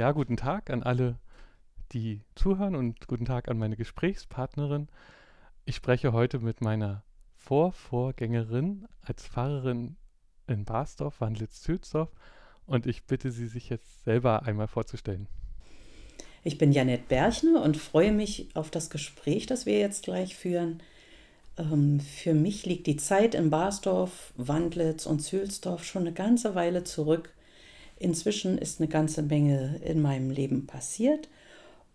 Ja, guten Tag an alle, die zuhören und guten Tag an meine Gesprächspartnerin. Ich spreche heute mit meiner Vorvorgängerin als Pfarrerin in Barsdorf, Wandlitz-Zülsdorf und ich bitte Sie, sich jetzt selber einmal vorzustellen. Ich bin Janette Berchner und freue mich auf das Gespräch, das wir jetzt gleich führen. Ähm, für mich liegt die Zeit in Barsdorf, Wandlitz und Zülsdorf schon eine ganze Weile zurück. Inzwischen ist eine ganze Menge in meinem Leben passiert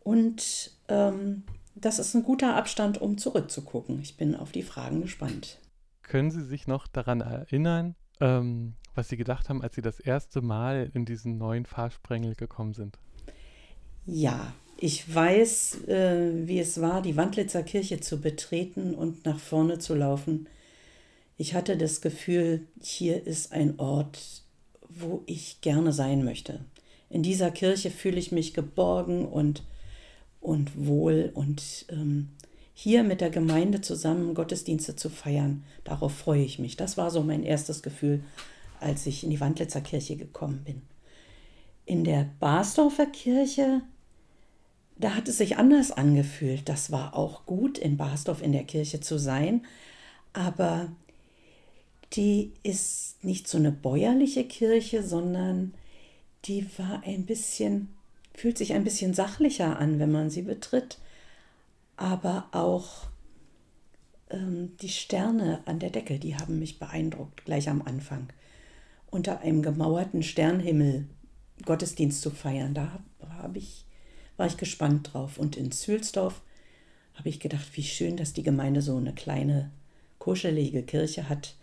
und ähm, das ist ein guter Abstand, um zurückzugucken. Ich bin auf die Fragen gespannt. Können Sie sich noch daran erinnern, ähm, was Sie gedacht haben, als Sie das erste Mal in diesen neuen Fahrsprengel gekommen sind? Ja, ich weiß, äh, wie es war, die Wandlitzer Kirche zu betreten und nach vorne zu laufen. Ich hatte das Gefühl, hier ist ein Ort, wo ich gerne sein möchte. In dieser Kirche fühle ich mich geborgen und, und wohl und ähm, hier mit der Gemeinde zusammen Gottesdienste zu feiern, darauf freue ich mich. Das war so mein erstes Gefühl, als ich in die Wandlitzer Kirche gekommen bin. In der Basdorfer Kirche, da hat es sich anders angefühlt. Das war auch gut, in Basdorf in der Kirche zu sein, aber die ist nicht so eine bäuerliche Kirche, sondern die war ein bisschen, fühlt sich ein bisschen sachlicher an, wenn man sie betritt. Aber auch ähm, die Sterne an der Decke, die haben mich beeindruckt, gleich am Anfang. Unter einem gemauerten Sternhimmel Gottesdienst zu feiern, da hab ich, war ich gespannt drauf. Und in Zülsdorf habe ich gedacht, wie schön, dass die Gemeinde so eine kleine, kuschelige Kirche hat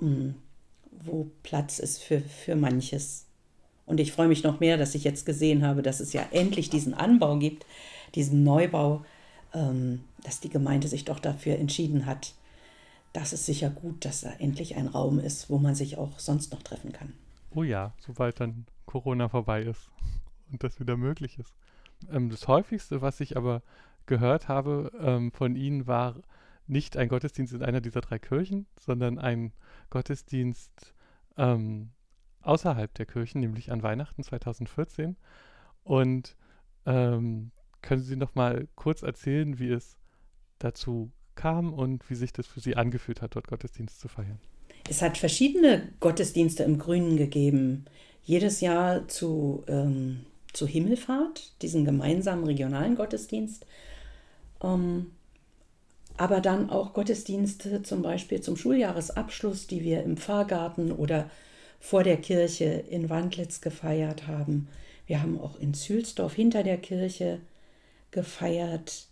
wo Platz ist für, für manches. Und ich freue mich noch mehr, dass ich jetzt gesehen habe, dass es ja endlich diesen Anbau gibt, diesen Neubau, ähm, dass die Gemeinde sich doch dafür entschieden hat. Das ist sicher gut, dass da endlich ein Raum ist, wo man sich auch sonst noch treffen kann. Oh ja, sobald dann Corona vorbei ist und das wieder möglich ist. Ähm, das häufigste, was ich aber gehört habe ähm, von Ihnen, war nicht ein Gottesdienst in einer dieser drei Kirchen, sondern ein Gottesdienst ähm, außerhalb der Kirchen, nämlich an Weihnachten 2014. Und ähm, können Sie noch mal kurz erzählen, wie es dazu kam und wie sich das für Sie angefühlt hat, dort Gottesdienst zu feiern? Es hat verschiedene Gottesdienste im Grünen gegeben. Jedes Jahr zu, ähm, zu Himmelfahrt, diesen gemeinsamen regionalen Gottesdienst. Ähm, aber dann auch Gottesdienste zum Beispiel zum Schuljahresabschluss, die wir im Pfarrgarten oder vor der Kirche in Wandlitz gefeiert haben. Wir haben auch in Zülsdorf hinter der Kirche gefeiert,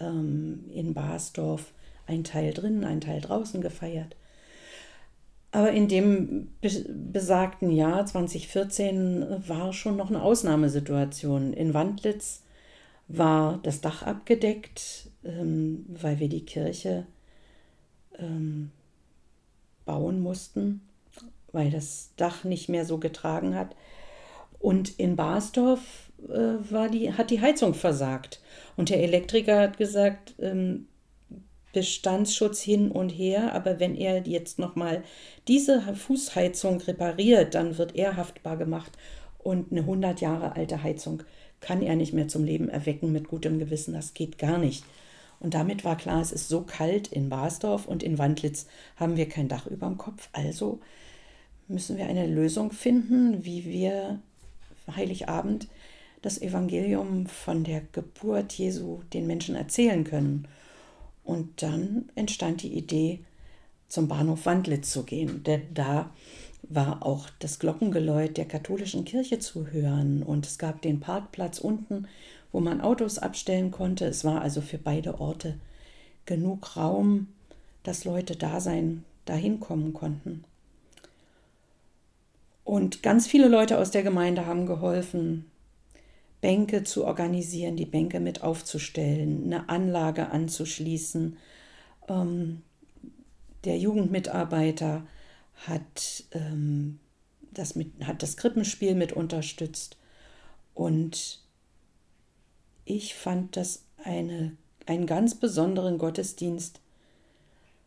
ähm, in Basdorf ein Teil drinnen, ein Teil draußen gefeiert. Aber in dem besagten Jahr 2014 war schon noch eine Ausnahmesituation. In Wandlitz war das Dach abgedeckt, ähm, weil wir die Kirche ähm, bauen mussten, weil das Dach nicht mehr so getragen hat. Und in Basdorf äh, war die, hat die Heizung versagt. Und der Elektriker hat gesagt, ähm, Bestandsschutz hin und her, aber wenn er jetzt nochmal diese Fußheizung repariert, dann wird er haftbar gemacht und eine 100 Jahre alte Heizung kann er nicht mehr zum Leben erwecken mit gutem Gewissen. Das geht gar nicht. Und damit war klar, es ist so kalt in Basdorf und in Wandlitz haben wir kein Dach über dem Kopf. Also müssen wir eine Lösung finden, wie wir Heiligabend das Evangelium von der Geburt Jesu den Menschen erzählen können. Und dann entstand die Idee, zum Bahnhof Wandlitz zu gehen, denn da war auch das Glockengeläut der katholischen Kirche zu hören und es gab den Parkplatz unten wo man Autos abstellen konnte. Es war also für beide Orte genug Raum, dass Leute da sein, da hinkommen konnten. Und ganz viele Leute aus der Gemeinde haben geholfen, Bänke zu organisieren, die Bänke mit aufzustellen, eine Anlage anzuschließen. Ähm, der Jugendmitarbeiter hat, ähm, das mit, hat das Krippenspiel mit unterstützt und ich fand das eine, einen ganz besonderen Gottesdienst,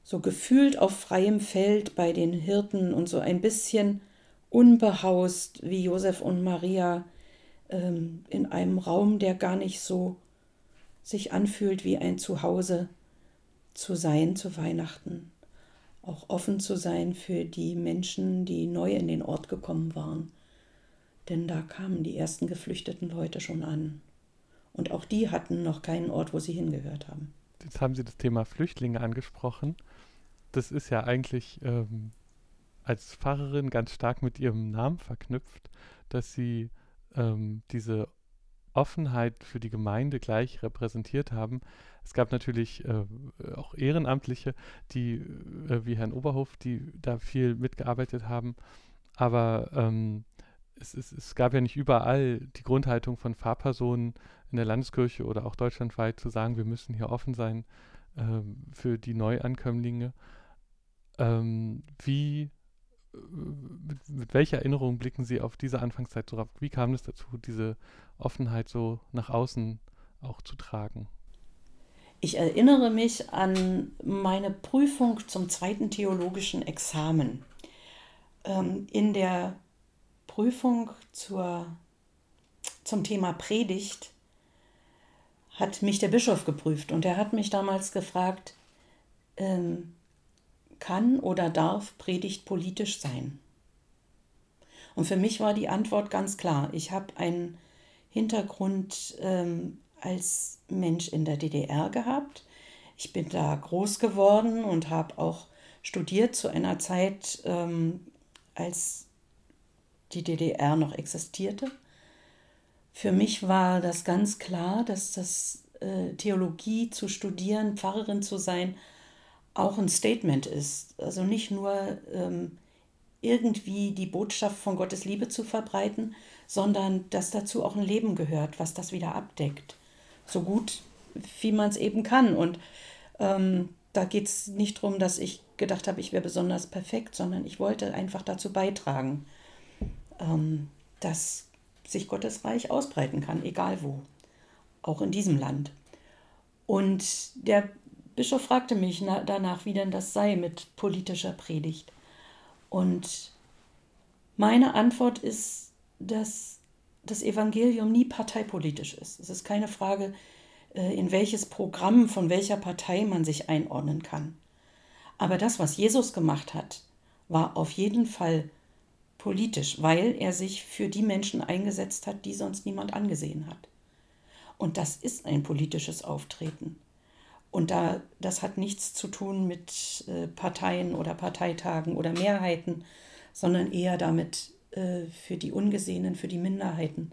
so gefühlt auf freiem Feld bei den Hirten und so ein bisschen unbehaust, wie Josef und Maria ähm, in einem Raum, der gar nicht so sich anfühlt wie ein Zuhause zu sein zu Weihnachten. Auch offen zu sein für die Menschen, die neu in den Ort gekommen waren. Denn da kamen die ersten geflüchteten Leute schon an. Und auch die hatten noch keinen Ort, wo sie hingehört haben. Jetzt haben Sie das Thema Flüchtlinge angesprochen. Das ist ja eigentlich ähm, als Pfarrerin ganz stark mit Ihrem Namen verknüpft, dass Sie ähm, diese Offenheit für die Gemeinde gleich repräsentiert haben. Es gab natürlich äh, auch Ehrenamtliche, die, äh, wie Herrn Oberhof, die da viel mitgearbeitet haben. Aber ähm, es, es, es, gab ja nicht überall die Grundhaltung von Pfarrpersonen in der Landeskirche oder auch deutschlandweit zu sagen, wir müssen hier offen sein äh, für die Neuankömmlinge. Ähm, wie mit, mit, welcher Erinnerung blicken Sie auf diese Anfangszeit zurück? Wie kam es dazu, diese Offenheit so nach außen auch zu tragen? Ich erinnere mich an meine Prüfung zum zweiten theologischen Examen. Ähm, in der Prüfung zur, zum Thema Predigt hat mich der Bischof geprüft und er hat mich damals gefragt, ähm, kann oder darf Predigt politisch sein? Und für mich war die Antwort ganz klar. Ich habe einen Hintergrund ähm, als Mensch in der DDR gehabt. Ich bin da groß geworden und habe auch studiert zu einer Zeit, ähm, als die DDR noch existierte. Für mich war das ganz klar, dass das äh, Theologie zu studieren, Pfarrerin zu sein, auch ein Statement ist. Also nicht nur ähm, irgendwie die Botschaft von Gottes Liebe zu verbreiten, sondern dass dazu auch ein Leben gehört, was das wieder abdeckt. So gut, wie man es eben kann. Und ähm, da geht es nicht darum, dass ich gedacht habe, ich wäre besonders perfekt, sondern ich wollte einfach dazu beitragen, ähm, dass sich Gottes Reich ausbreiten kann, egal wo, auch in diesem Land. Und der Bischof fragte mich danach, wie denn das sei mit politischer Predigt. Und meine Antwort ist, dass das Evangelium nie parteipolitisch ist. Es ist keine Frage, äh, in welches Programm von welcher Partei man sich einordnen kann. Aber das, was Jesus gemacht hat, war auf jeden Fall politisch, weil er sich für die Menschen eingesetzt hat, die sonst niemand angesehen hat. Und das ist ein politisches Auftreten. Und da, das hat nichts zu tun mit äh, Parteien oder Parteitagen oder Mehrheiten, sondern eher damit, äh, für die Ungesehenen, für die Minderheiten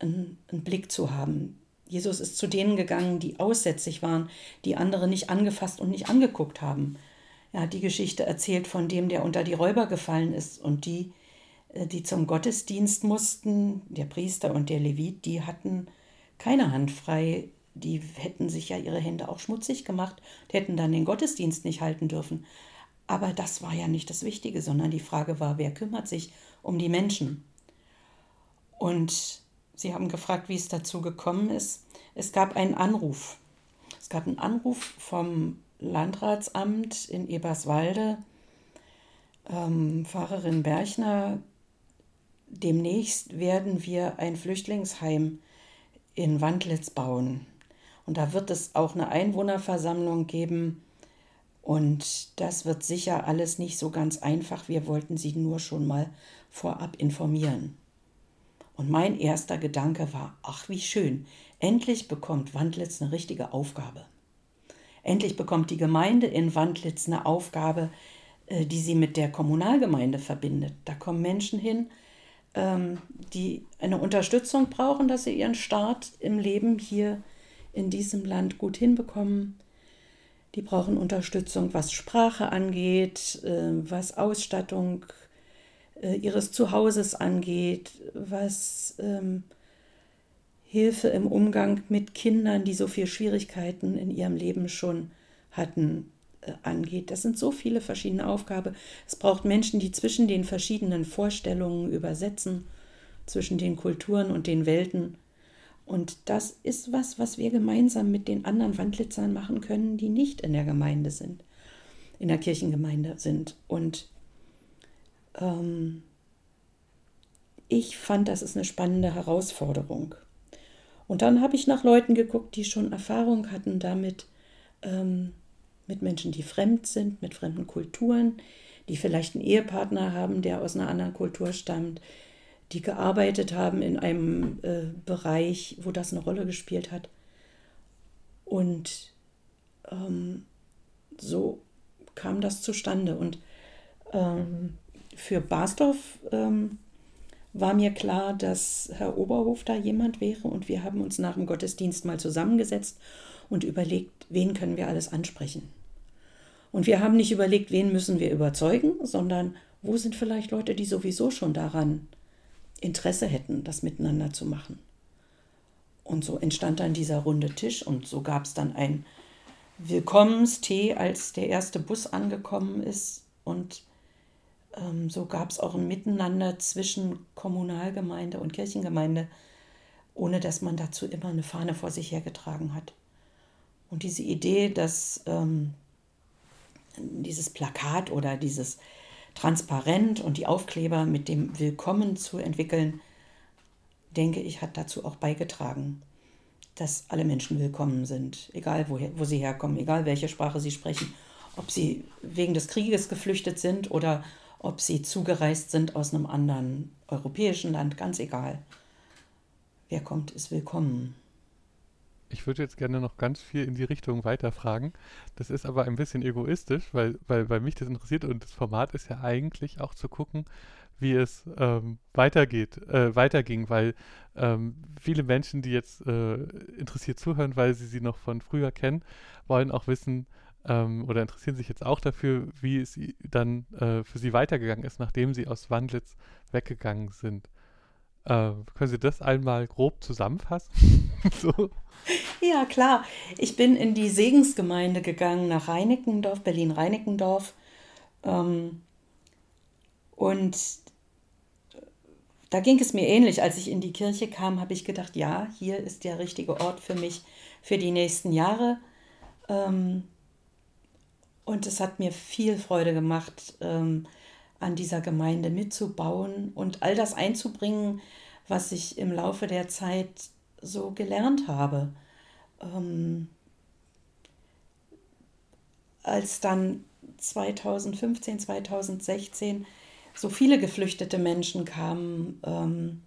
einen, einen Blick zu haben. Jesus ist zu denen gegangen, die aussätzig waren, die andere nicht angefasst und nicht angeguckt haben. Er hat die Geschichte erzählt von dem, der unter die Räuber gefallen ist und die, äh, die zum Gottesdienst mussten, der Priester und der Levit, die hatten keine Hand frei, die hätten sich ja ihre Hände auch schmutzig gemacht, die hätten dann den Gottesdienst nicht halten dürfen. Aber das war ja nicht das Wichtige, sondern die Frage war, wer kümmert sich um die Menschen? Und Sie haben gefragt, wie es dazu gekommen ist. Es gab einen Anruf. Es gab einen Anruf vom Landratsamt in Eberswalde. Ähm, Pfarrerin Berchner, demnächst werden wir ein Flüchtlingsheim in Wandlitz bauen. Und da wird es auch eine Einwohnerversammlung geben. Und das wird sicher alles nicht so ganz einfach. Wir wollten Sie nur schon mal vorab informieren. Und mein erster Gedanke war, ach wie schön, endlich bekommt Wandlitz eine richtige Aufgabe. Endlich bekommt die Gemeinde in Wandlitz eine Aufgabe, äh, die sie mit der Kommunalgemeinde verbindet. Da kommen Menschen hin, ähm, die eine Unterstützung brauchen, dass sie ihren Start im Leben hier in diesem Land gut hinbekommen. Die brauchen Unterstützung, was Sprache angeht, äh, was Ausstattung äh, ihres Zuhauses angeht, was ähm, Hilfe im Umgang mit Kindern, die so viele Schwierigkeiten in ihrem Leben schon hatten, äh, angeht. Das sind so viele verschiedene Aufgaben. Es braucht Menschen, die zwischen den verschiedenen Vorstellungen übersetzen, zwischen den Kulturen und den Welten und das ist was, was wir gemeinsam mit den anderen Wandlitzern machen können, die nicht in der Gemeinde sind, in der Kirchengemeinde sind. Und ähm, ich fand, das ist eine spannende Herausforderung. Und dann habe ich nach Leuten geguckt, die schon Erfahrung hatten damit, ähm, mit Menschen, die fremd sind, mit fremden Kulturen, die vielleicht einen Ehepartner haben, der aus einer anderen Kultur stammt, die gearbeitet haben in einem äh, Bereich, wo das eine Rolle gespielt hat. Und ähm, so kam das zustande. Und ähm, für Basdorf ähm, war mir klar, dass Herr Oberhof da jemand wäre und wir haben uns nach dem Gottesdienst mal zusammengesetzt und überlegt, wen können wir alles ansprechen. Und wir haben nicht überlegt, wen müssen wir überzeugen, sondern wo sind vielleicht Leute, die sowieso schon daran Interesse hätten, das miteinander zu machen. Und so entstand dann dieser runde Tisch und so gab es dann ein Willkommenstee, als der erste Bus angekommen ist. Und ähm, so gab es auch ein Miteinander zwischen Kommunalgemeinde und Kirchengemeinde, ohne dass man dazu immer eine Fahne vor sich hergetragen hat. Und diese Idee, dass ähm, dieses Plakat oder dieses Transparent und die Aufkleber mit dem Willkommen zu entwickeln, denke ich, hat dazu auch beigetragen, dass alle Menschen willkommen sind, egal woher, wo sie herkommen, egal welche Sprache sie sprechen, ob sie wegen des Krieges geflüchtet sind oder ob sie zugereist sind aus einem anderen europäischen Land, ganz egal. Wer kommt, ist willkommen. Ich würde jetzt gerne noch ganz viel in die Richtung weiterfragen. Das ist aber ein bisschen egoistisch, weil, weil, weil mich das interessiert und das Format ist ja eigentlich auch zu gucken, wie es ähm, weitergeht, äh, weiterging, weil ähm, viele Menschen, die jetzt äh, interessiert zuhören, weil sie sie noch von früher kennen, wollen auch wissen ähm, oder interessieren sich jetzt auch dafür, wie es dann äh, für sie weitergegangen ist, nachdem sie aus Wandlitz weggegangen sind. Äh, können Sie das einmal grob zusammenfassen? so. Ja, klar. Ich bin in die Segensgemeinde gegangen nach Reinickendorf, Berlin-Reinickendorf. Ähm, und da ging es mir ähnlich. Als ich in die Kirche kam, habe ich gedacht, ja, hier ist der richtige Ort für mich für die nächsten Jahre. Ähm, und es hat mir viel Freude gemacht, ähm, an dieser Gemeinde mitzubauen und all das einzubringen, was ich im Laufe der Zeit so gelernt habe. Ähm, als dann 2015, 2016 so viele geflüchtete Menschen kamen, ähm,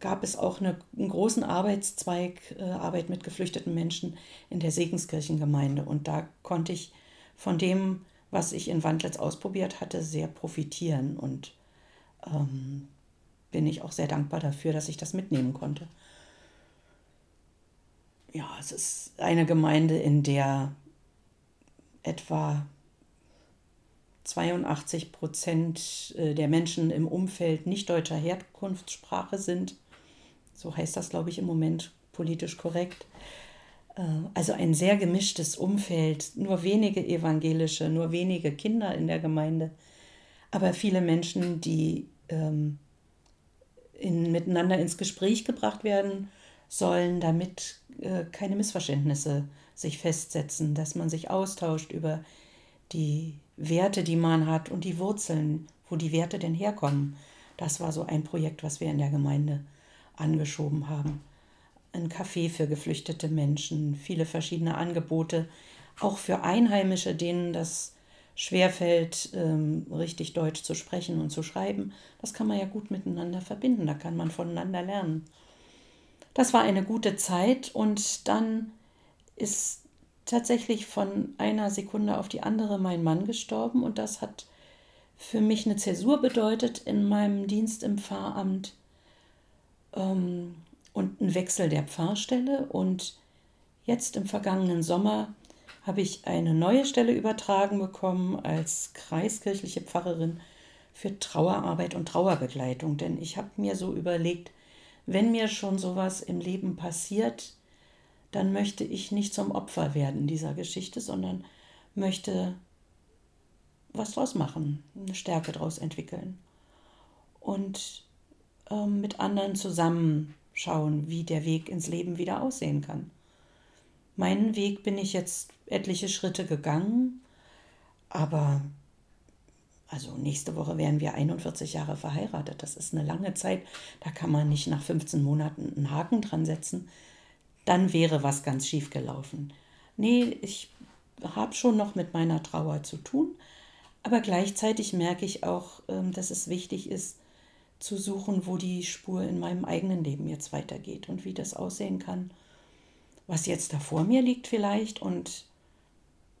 gab es auch eine, einen großen Arbeitszweig, äh, Arbeit mit geflüchteten Menschen in der Segenskirchengemeinde. Und da konnte ich von dem, was ich in Wandlitz ausprobiert hatte, sehr profitieren. Und ähm, bin ich auch sehr dankbar dafür, dass ich das mitnehmen konnte. Ja, es ist eine Gemeinde, in der etwa 82 Prozent äh, der Menschen im Umfeld nicht deutscher Herkunftssprache sind. So heißt das, glaube ich, im Moment politisch korrekt. Äh, also ein sehr gemischtes Umfeld, nur wenige evangelische, nur wenige Kinder in der Gemeinde, aber viele Menschen, die ähm, in, miteinander ins Gespräch gebracht werden sollen, damit äh, keine Missverständnisse sich festsetzen, dass man sich austauscht über die Werte, die man hat und die Wurzeln, wo die Werte denn herkommen. Das war so ein Projekt, was wir in der Gemeinde angeschoben haben. Ein Café für geflüchtete Menschen, viele verschiedene Angebote, auch für Einheimische, denen das schwerfällt, ähm, richtig Deutsch zu sprechen und zu schreiben, das kann man ja gut miteinander verbinden, da kann man voneinander lernen. Das war eine gute Zeit und dann ist tatsächlich von einer Sekunde auf die andere mein Mann gestorben und das hat für mich eine Zäsur bedeutet in meinem Dienst im Pfarramt ähm, und einen Wechsel der Pfarrstelle und jetzt im vergangenen Sommer habe ich eine neue Stelle übertragen bekommen als kreiskirchliche Pfarrerin für Trauerarbeit und Trauerbegleitung. Denn ich habe mir so überlegt, wenn mir schon sowas im Leben passiert, dann möchte ich nicht zum Opfer werden dieser Geschichte, sondern möchte was draus machen, eine Stärke draus entwickeln und äh, mit anderen zusammenschauen, wie der Weg ins Leben wieder aussehen kann. Meinen Weg bin ich jetzt etliche Schritte gegangen, aber Also nächste Woche wären wir 41 Jahre verheiratet. Das ist eine lange Zeit. Da kann man nicht nach 15 Monaten einen Haken dran setzen. Dann wäre was ganz schief gelaufen. Nee, ich habe schon noch mit meiner Trauer zu tun. Aber gleichzeitig merke ich auch, ähm, dass es wichtig ist, zu suchen, wo die Spur in meinem eigenen Leben jetzt weitergeht und wie das aussehen kann, was jetzt da vor mir liegt vielleicht und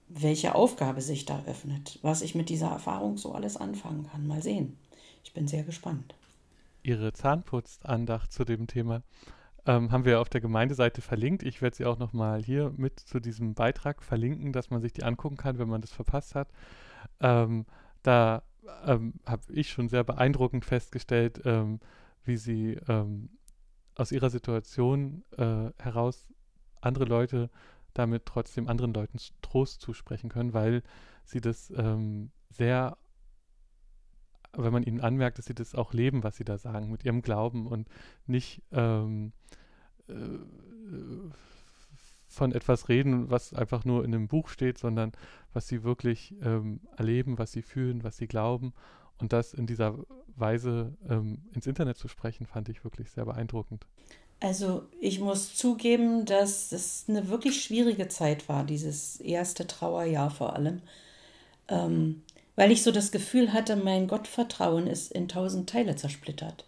welche Aufgabe sich da öffnet, was ich mit dieser Erfahrung so alles anfangen kann. Mal sehen. Ich bin sehr gespannt. Ihre Zahnputzandacht zu dem Thema ähm, haben wir auf der Gemeindeseite verlinkt. Ich werde sie auch nochmal hier mit zu diesem Beitrag verlinken, dass man sich die angucken kann, wenn man das verpasst hat. Ähm, da ähm, habe ich schon sehr beeindruckend festgestellt, ähm, wie sie ähm, aus ihrer Situation äh, heraus andere Leute damit trotzdem anderen Leuten Trost zusprechen können, weil sie das ähm, sehr, wenn man ihnen anmerkt, dass sie das auch leben, was sie da sagen, mit ihrem Glauben und nicht ähm, äh, von etwas reden, was einfach nur in einem Buch steht, sondern was sie wirklich ähm, erleben, was sie fühlen, was sie glauben. Und das in dieser Weise ähm, ins Internet zu sprechen, fand ich wirklich sehr beeindruckend. Also ich muss zugeben, dass es eine wirklich schwierige Zeit war, dieses erste Trauerjahr vor allem, ähm, weil ich so das Gefühl hatte, mein Gottvertrauen ist in tausend Teile zersplittert.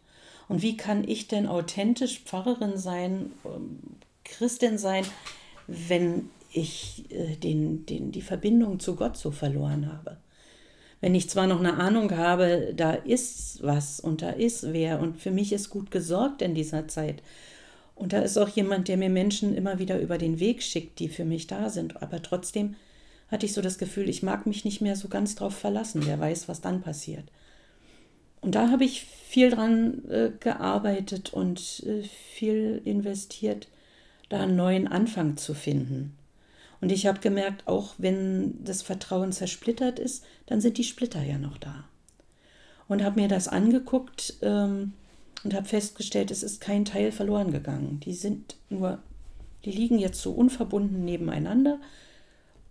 Und wie kann ich denn authentisch Pfarrerin sein, ähm, Christin sein, wenn ich äh, den, den, die Verbindung zu Gott so verloren habe? Wenn ich zwar noch eine Ahnung habe, da ist was und da ist wer und für mich ist gut gesorgt in dieser Zeit. Und da ist auch jemand, der mir Menschen immer wieder über den Weg schickt, die für mich da sind. Aber trotzdem hatte ich so das Gefühl, ich mag mich nicht mehr so ganz drauf verlassen. Wer weiß, was dann passiert. Und da habe ich viel dran äh, gearbeitet und äh, viel investiert, da einen neuen Anfang zu finden. Und ich habe gemerkt, auch wenn das Vertrauen zersplittert ist, dann sind die Splitter ja noch da. Und habe mir das angeguckt ähm, und habe festgestellt, es ist kein Teil verloren gegangen. Die sind nur, die liegen jetzt so unverbunden nebeneinander.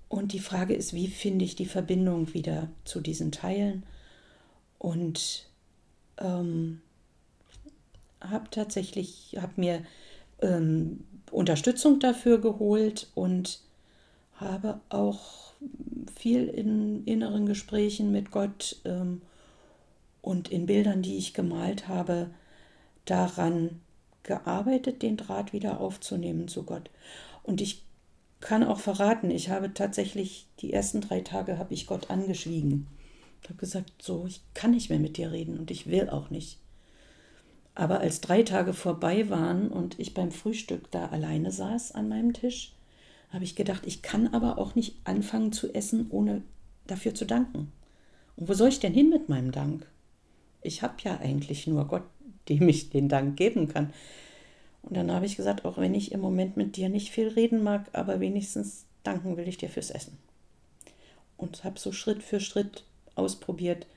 Und die Frage ist, wie finde ich die Verbindung wieder zu diesen Teilen? Und ähm, habe tatsächlich, habe mir ähm, Unterstützung dafür geholt und habe auch viel in inneren Gesprächen mit Gott ähm, und in Bildern, die ich gemalt habe, daran gearbeitet, den Draht wieder aufzunehmen zu Gott. Und ich kann auch verraten, ich habe tatsächlich die ersten drei Tage habe ich Gott angeschwiegen. Ich habe gesagt, so, ich kann nicht mehr mit dir reden und ich will auch nicht. Aber als drei Tage vorbei waren und ich beim Frühstück da alleine saß an meinem Tisch, habe ich gedacht, ich kann aber auch nicht anfangen zu essen, ohne dafür zu danken. Und wo soll ich denn hin mit meinem Dank? Ich habe ja eigentlich nur Gott, dem ich den Dank geben kann. Und dann habe ich gesagt, auch wenn ich im Moment mit dir nicht viel reden mag, aber wenigstens danken will ich dir fürs Essen. Und habe so Schritt für Schritt ausprobiert,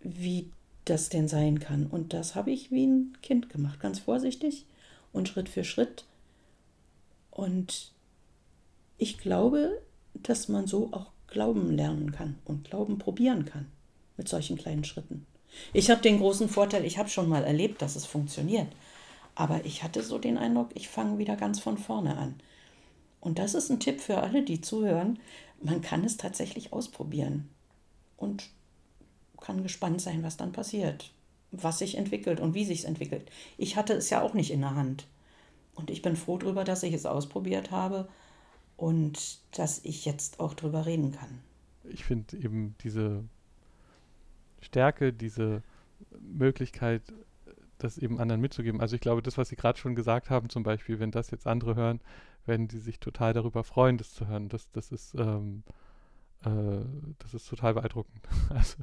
wie das denn sein kann. Und das habe ich wie ein Kind gemacht, ganz vorsichtig und Schritt für Schritt. Und ich glaube, dass man so auch Glauben lernen kann und Glauben probieren kann mit solchen kleinen Schritten. Ich habe den großen Vorteil, ich habe schon mal erlebt, dass es funktioniert. Aber ich hatte so den Eindruck, ich fange wieder ganz von vorne an. Und das ist ein Tipp für alle, die zuhören. Man kann es tatsächlich ausprobieren und kann gespannt sein, was dann passiert, was sich entwickelt und wie sich es entwickelt. Ich hatte es ja auch nicht in der Hand. Und ich bin froh darüber, dass ich es ausprobiert habe und dass ich jetzt auch drüber reden kann. Ich finde eben diese Stärke, diese Möglichkeit, das eben anderen mitzugeben. Also ich glaube, das, was Sie gerade schon gesagt haben, zum Beispiel, wenn das jetzt andere hören, werden die sich total darüber freuen, das zu hören. Das, das ist ähm, äh, das ist total beeindruckend. Also.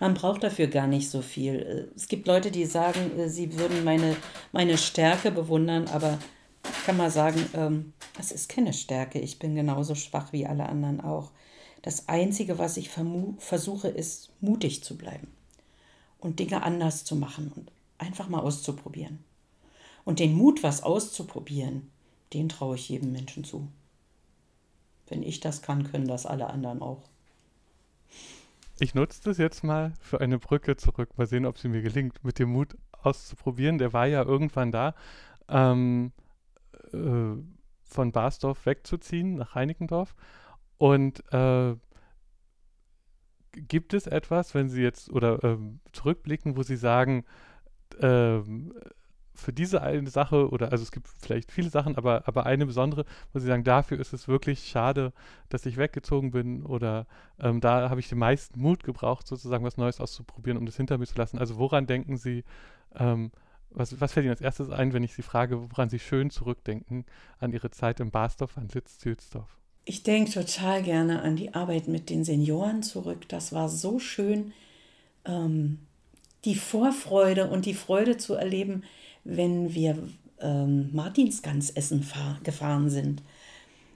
Man braucht dafür gar nicht so viel. Es gibt Leute, die sagen, äh, sie würden meine, meine Stärke bewundern, aber ich kann mal sagen, ähm, das ist keine Stärke. Ich bin genauso schwach wie alle anderen auch. Das Einzige, was ich versuche, ist mutig zu bleiben und Dinge anders zu machen und einfach mal auszuprobieren. Und den Mut, was auszuprobieren, den traue ich jedem Menschen zu. Wenn ich das kann, können das alle anderen auch. Ich nutze das jetzt mal für eine Brücke zurück. Mal sehen, ob sie mir gelingt, mit dem Mut auszuprobieren. Der war ja irgendwann da, ähm, äh, von Barsdorf wegzuziehen nach Heinickendorf. Und äh, gibt es etwas, wenn Sie jetzt oder ähm, zurückblicken, wo Sie sagen, ähm, für diese eine Sache oder also es gibt vielleicht viele Sachen, aber, aber eine besondere, wo Sie sagen, dafür ist es wirklich schade, dass ich weggezogen bin oder ähm, da habe ich den meisten Mut gebraucht, sozusagen was Neues auszuprobieren, um das hinter mir zu lassen. Also woran denken Sie, ähm, was, was fällt Ihnen als erstes ein, wenn ich Sie frage, woran Sie schön zurückdenken an Ihre Zeit in Basdorf, an Litz-Zülsdorf? Ich denke total gerne an die Arbeit mit den Senioren zurück. Das war so schön, ähm, die Vorfreude und die Freude zu erleben, wenn wir ähm, Martinsgans essen gefahren sind.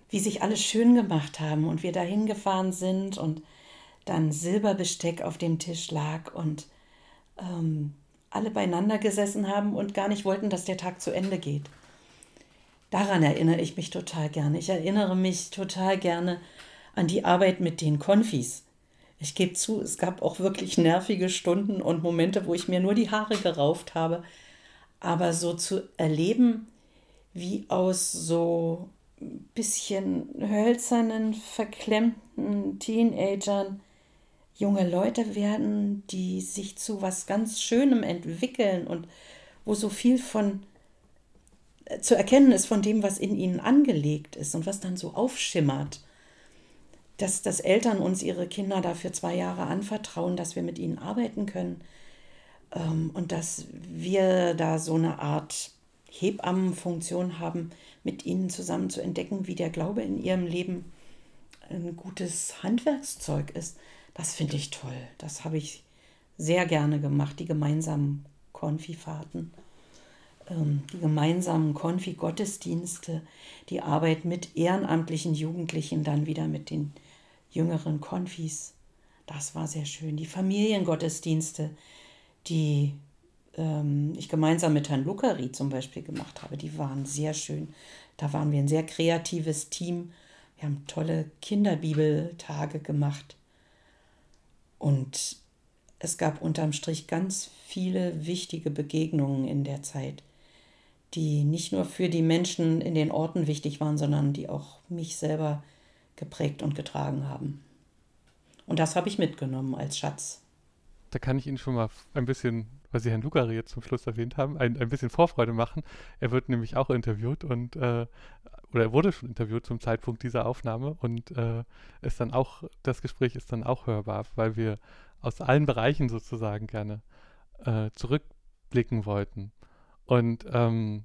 Wie sich alles schön gemacht haben und wir dahin gefahren sind und dann Silberbesteck auf dem Tisch lag und ähm, alle beieinander gesessen haben und gar nicht wollten, dass der Tag zu Ende geht. Daran erinnere ich mich total gerne. Ich erinnere mich total gerne an die Arbeit mit den Konfis. Ich gebe zu, es gab auch wirklich nervige Stunden und Momente, wo ich mir nur die Haare gerauft habe, aber so zu erleben, wie aus so ein bisschen hölzernen, verklemmten Teenagern junge Leute werden, die sich zu was ganz Schönem entwickeln und wo so viel von äh, zu erkennen ist von dem, was in ihnen angelegt ist und was dann so aufschimmert. Dass, dass Eltern uns ihre Kinder dafür zwei Jahre anvertrauen, dass wir mit ihnen arbeiten können, ähm, und dass wir da so eine Art Hebammenfunktion haben, mit ihnen zusammen zu entdecken, wie der Glaube in ihrem Leben ein gutes Handwerkszeug ist. Das finde ich toll. Das habe ich sehr gerne gemacht, die gemeinsamen Konfifahrten, ähm, die gemeinsamen Konfi-Gottesdienste, die Arbeit mit ehrenamtlichen Jugendlichen, dann wieder mit den jüngeren Konfis. Das war sehr schön. Die Familiengottesdienste, die ähm, ich gemeinsam mit Herrn Luckeri zum Beispiel gemacht habe, die waren sehr schön. Da waren wir ein sehr kreatives Team. Wir haben tolle Kinderbibeltage gemacht. Und es gab unterm Strich ganz viele wichtige Begegnungen in der Zeit, die nicht nur für die Menschen in den Orten wichtig waren, sondern die auch mich selber geprägt und getragen haben. Und das habe ich mitgenommen als Schatz da kann ich Ihnen schon mal ein bisschen, weil Sie Herrn Lugari jetzt zum Schluss erwähnt haben, ein, ein bisschen Vorfreude machen. Er wird nämlich auch interviewt und äh, oder er wurde schon interviewt zum Zeitpunkt dieser Aufnahme und äh, ist dann auch, das Gespräch ist dann auch hörbar, weil wir aus allen Bereichen sozusagen gerne äh, zurückblicken wollten. Und ähm,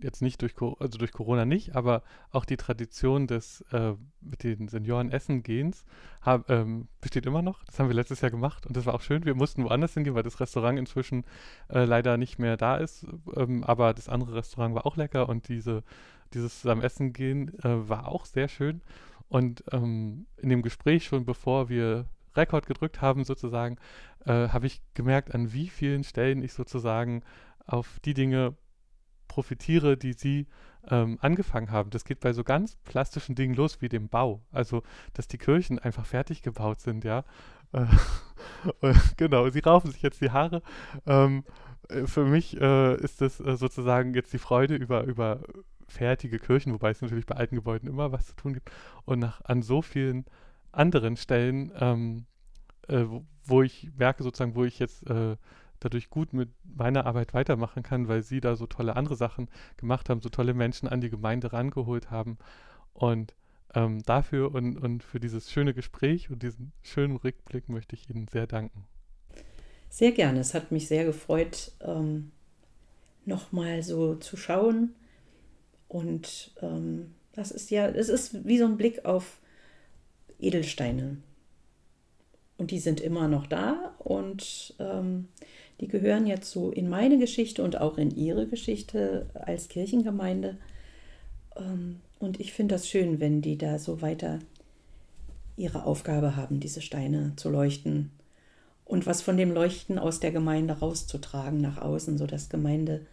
jetzt nicht durch, also durch Corona nicht, aber auch die Tradition des äh, mit den Senioren essen gehens hab, ähm, besteht immer noch. Das haben wir letztes Jahr gemacht und das war auch schön. Wir mussten woanders hingehen, weil das Restaurant inzwischen äh, leider nicht mehr da ist. Ähm, aber das andere Restaurant war auch lecker und diese, dieses zusammen essen gehen äh, war auch sehr schön. Und ähm, in dem Gespräch schon bevor wir Rekord gedrückt haben sozusagen, äh, habe ich gemerkt, an wie vielen Stellen ich sozusagen auf die Dinge profitiere, die sie ähm, angefangen haben. Das geht bei so ganz plastischen Dingen los wie dem Bau. Also, dass die Kirchen einfach fertig gebaut sind, ja. Äh, genau, sie raufen sich jetzt die Haare. Ähm, äh, für mich äh, ist das äh, sozusagen jetzt die Freude über, über fertige Kirchen, wobei es natürlich bei alten Gebäuden immer was zu tun gibt. Und nach, an so vielen anderen Stellen, ähm, äh, wo, wo, ich merke sozusagen, wo ich jetzt dadurch gut mit meiner Arbeit weitermachen kann, weil sie da so tolle andere Sachen gemacht haben, so tolle Menschen an die Gemeinde rangeholt haben. Und ähm, dafür und, und für dieses schöne Gespräch und diesen schönen Rückblick möchte ich Ihnen sehr danken. Sehr gerne. Es hat mich sehr gefreut, ähm, nochmal so zu schauen. Und ähm, das ist ja, es ist wie so ein Blick auf Edelsteine. Und die sind immer noch da und ähm, die gehören jetzt so in meine Geschichte und auch in ihre Geschichte als Kirchengemeinde. Ähm, und ich finde das schön, wenn die da so weiter ihre Aufgabe haben, diese Steine zu leuchten und was von dem Leuchten aus der Gemeinde rauszutragen nach außen, sodass Gemeinde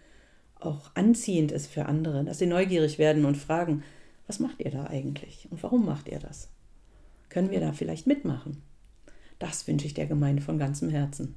auch anziehend ist für andere, dass sie neugierig werden und fragen, was macht ihr da eigentlich und warum macht ihr das? Können wir da vielleicht mitmachen? Das wünsche ich der Gemeinde von ganzem Herzen.